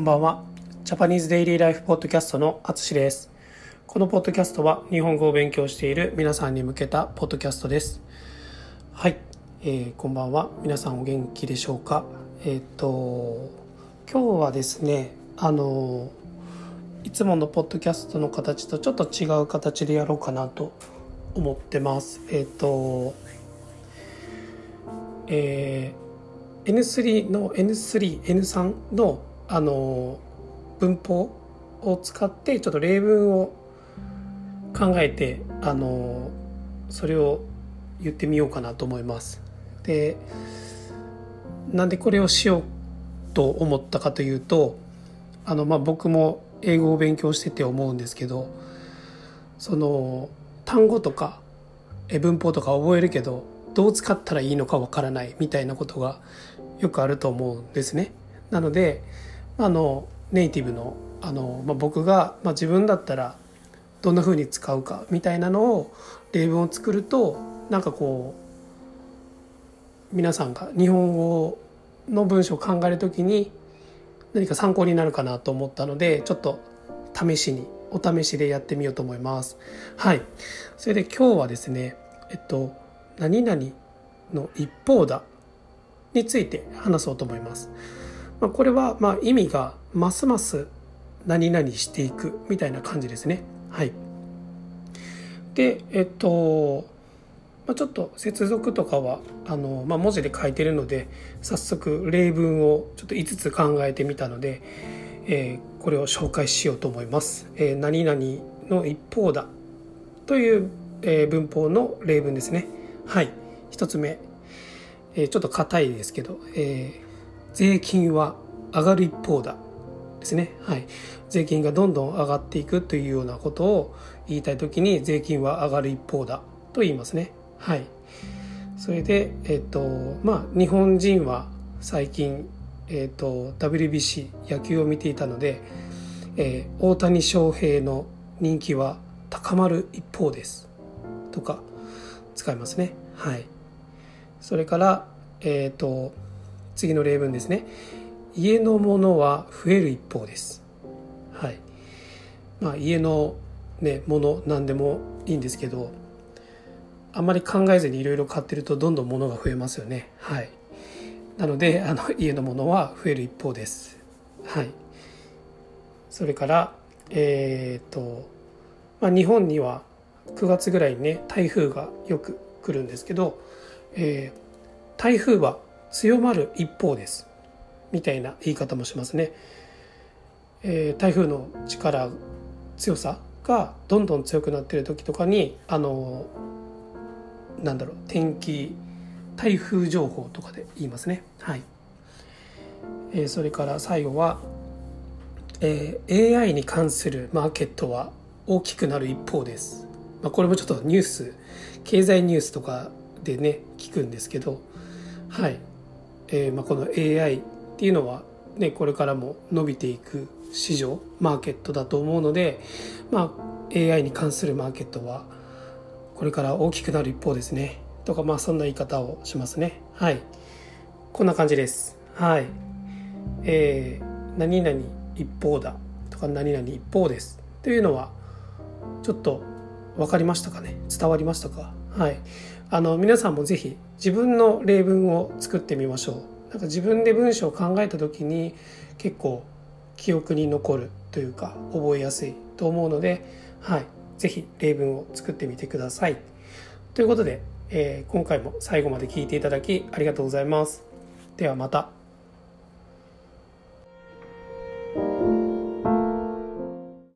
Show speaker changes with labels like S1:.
S1: こんばんは。ジャパニーズデイリーライフポッドキャストのあつしです。このポッドキャストは日本語を勉強している皆さんに向けたポッドキャストです。はい、えー、こんばんは。皆さんお元気でしょうか？えっ、と今日はですね、あのいつものポッドキャストの形とちょっと違う形でやろうかなと思ってます。えっ、とえー、N3 の N3、N3 のあの文法を使ってちょっと例文を考えてあのそれを言ってみようかなと思います。でなんでこれをしようと思ったかというとあの、まあ、僕も英語を勉強してて思うんですけどその単語とか文法とか覚えるけどどう使ったらいいのかわからないみたいなことがよくあると思うんですね。なのであのネイティブのあの、まあ、僕が、まあ、自分だったらどんな風に使うかみたいなのを例文を作るとなんかこう皆さんが日本語の文章を考える時に何か参考になるかなと思ったのでちょっと試しにお試しでやってみようと思います。はい。それで今日はですね、えっと、何々の一方だについて話そうと思います。まあ、これはま意味がますます何々していくみたいな感じですね。はい。で、えっと、まあ、ちょっと接続とかはあの、まあ、文字で書いてるので早速例文をちょっと5つ考えてみたので、えー、これを紹介しようと思います。えー、何々の一方だという、えー、文法の例文ですね。はい。1つ目、え、ちょっと硬いですけど、え、税金は上がる一方だですね、はい、税金がどんどん上がっていくというようなことを言いたい時に税金は上がる一方だと言いますね。はい、それで、えっとまあ、日本人は最近、えっと、WBC 野球を見ていたので、えー、大谷翔平の人気は高まる一方ですとか使いますね。はい、それから、えっと次の例文ですね。家のものは増える一方です。はい。まあ家のねもの何でもいいんですけどあんまり考えずにいろいろ買ってるとどんどん物が増えますよね。はい。なのであの家のものは増える一方です。はい。それからえっ、と、まあ、日本には9月ぐらいにね台風がよく来るんですけど、えー、台風は強まる一方です。みたいな言い方もしますね、えー、台風の力強さがどんどん強くなってる時とかにあのなんだろう天気台風情報とかで言いますね。はい、えー、それから最後は、えー、AI に関するマーケットは大きくなる一方です、まあ、これもちょっとニュース経済ニュースとかでね聞くんですけど。はい。えー、まあ、この AI っていうのは、ね、これからも伸びていく市場マーケットだと思うので、まあ、AI に関するマーケットはこれから大きくなる一方ですね。とかまあそんな言い方をしますね。はい。こんな感じです。はい。えー、何々一方だとか何々一方です。というのはちょっと分かりましたかね？伝わりましたか？はいあの皆さんも是非自分の例文を作ってみましょうなんか自分で文章を考えた時に結構記憶に残るというか覚えやすいと思うので、はい、是非例文を作ってみてください。ということで、えー、今回も最後まで聞いていただきありがとうございます。ではまた。